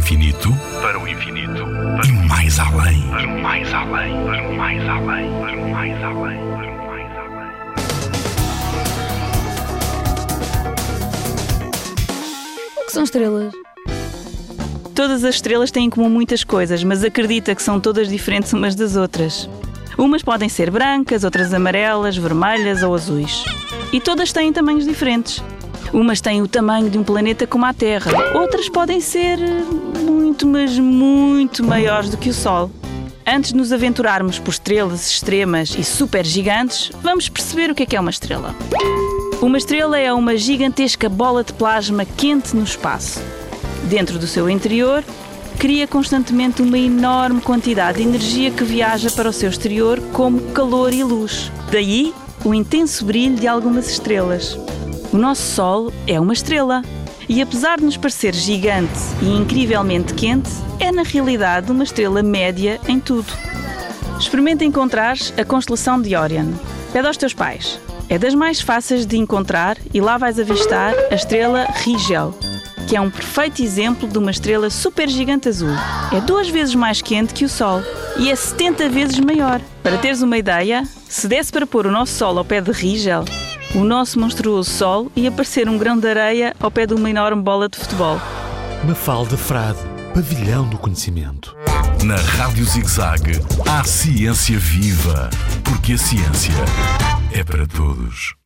infinito, para o infinito, para e mais além, para o mais além, para o mais além, para o mais além, para o mais além. O que são estrelas? Todas as estrelas têm em comum muitas coisas, mas acredita que são todas diferentes umas das outras. Umas podem ser brancas, outras amarelas, vermelhas ou azuis. E todas têm tamanhos diferentes. Umas têm o tamanho de um planeta como a Terra, outras podem ser muito, mas muito maiores do que o Sol. Antes de nos aventurarmos por estrelas extremas e super gigantes, vamos perceber o que é que é uma estrela. Uma estrela é uma gigantesca bola de plasma quente no espaço. Dentro do seu interior, cria constantemente uma enorme quantidade de energia que viaja para o seu exterior como calor e luz. Daí o intenso brilho de algumas estrelas. O nosso Sol é uma estrela. E apesar de nos parecer gigante e incrivelmente quente, é na realidade uma estrela média em tudo. Experimenta encontrar a constelação de Orion. Pede aos teus pais. É das mais fáceis de encontrar e lá vais avistar a estrela Rigel, que é um perfeito exemplo de uma estrela supergigante azul. É duas vezes mais quente que o Sol e é 70 vezes maior. Para teres uma ideia, se desse para pôr o nosso Sol ao pé de Rigel, o nosso monstruoso Sol ia parecer um grão de areia ao pé de uma enorme bola de futebol. Mafalda Frade, pavilhão do conhecimento. Na Rádio ZigZag, há ciência viva, porque a ciência é para todos.